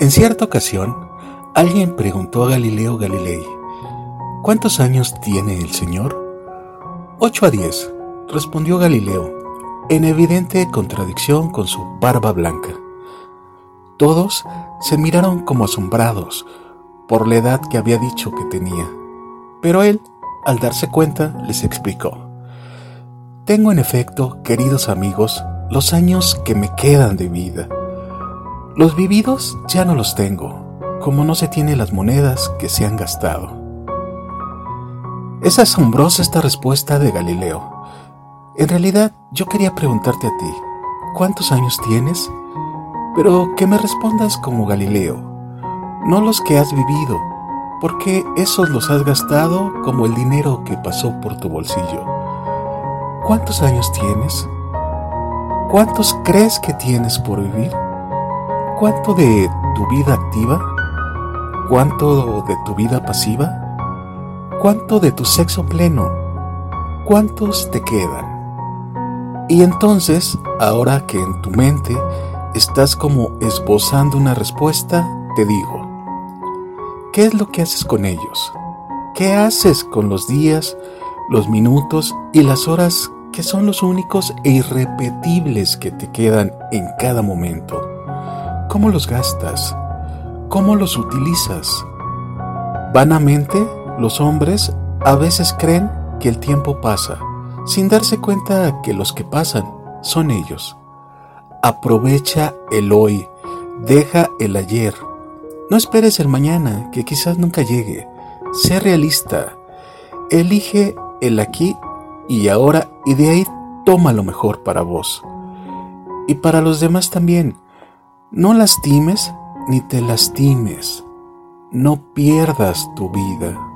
En cierta ocasión, alguien preguntó a Galileo Galilei, ¿cuántos años tiene el Señor? Ocho a diez, respondió Galileo, en evidente contradicción con su barba blanca. Todos se miraron como asombrados por la edad que había dicho que tenía, pero él, al darse cuenta, les explicó. Tengo en efecto, queridos amigos, los años que me quedan de vida los vividos ya no los tengo, como no se tiene las monedas que se han gastado. Es asombrosa esta respuesta de Galileo. En realidad yo quería preguntarte a ti, ¿cuántos años tienes? Pero que me respondas como Galileo, no los que has vivido, porque esos los has gastado como el dinero que pasó por tu bolsillo. ¿Cuántos años tienes? ¿Cuántos crees que tienes por vivir? ¿Cuánto de tu vida activa? ¿Cuánto de tu vida pasiva? ¿Cuánto de tu sexo pleno? ¿Cuántos te quedan? Y entonces, ahora que en tu mente estás como esbozando una respuesta, te digo, ¿qué es lo que haces con ellos? ¿Qué haces con los días, los minutos y las horas que son los únicos e irrepetibles que te quedan en cada momento? ¿Cómo los gastas? ¿Cómo los utilizas? Vanamente, los hombres a veces creen que el tiempo pasa, sin darse cuenta que los que pasan son ellos. Aprovecha el hoy, deja el ayer. No esperes el mañana, que quizás nunca llegue. Sé realista. Elige el aquí y ahora y de ahí toma lo mejor para vos. Y para los demás también no lastimes ni te lastimes. No pierdas tu vida.